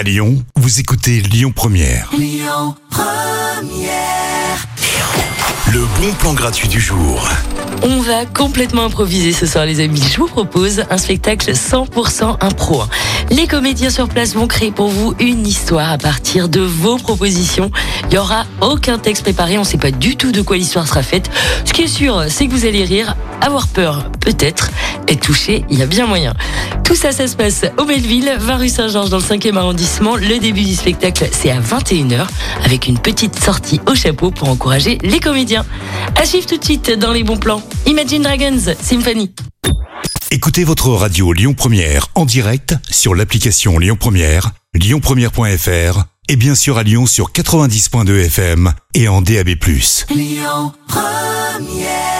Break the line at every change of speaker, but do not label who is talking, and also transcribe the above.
À Lyon, vous écoutez Lyon Première. Le bon plan gratuit du jour.
On va complètement improviser ce soir, les amis. Je vous propose un spectacle 100% impro. Les comédiens sur place vont créer pour vous une histoire à partir de vos propositions. Il y aura aucun texte préparé. On ne sait pas du tout de quoi l'histoire sera faite. Ce qui est sûr, c'est que vous allez rire, avoir peur, peut-être, être touché. Il y a bien moyen. Tout ça, ça se passe au Belleville, 20 rue Saint-Georges dans le 5e arrondissement. Le début du spectacle, c'est à 21h avec une petite sortie au chapeau pour encourager les comédiens. À suivre tout de suite dans les bons plans. Imagine Dragons, Symphony.
Écoutez votre radio Lyon Première en direct sur l'application Lyon Première, lyonpremière.fr et bien sûr à Lyon sur 90.2 FM et en DAB+.
Lyon Première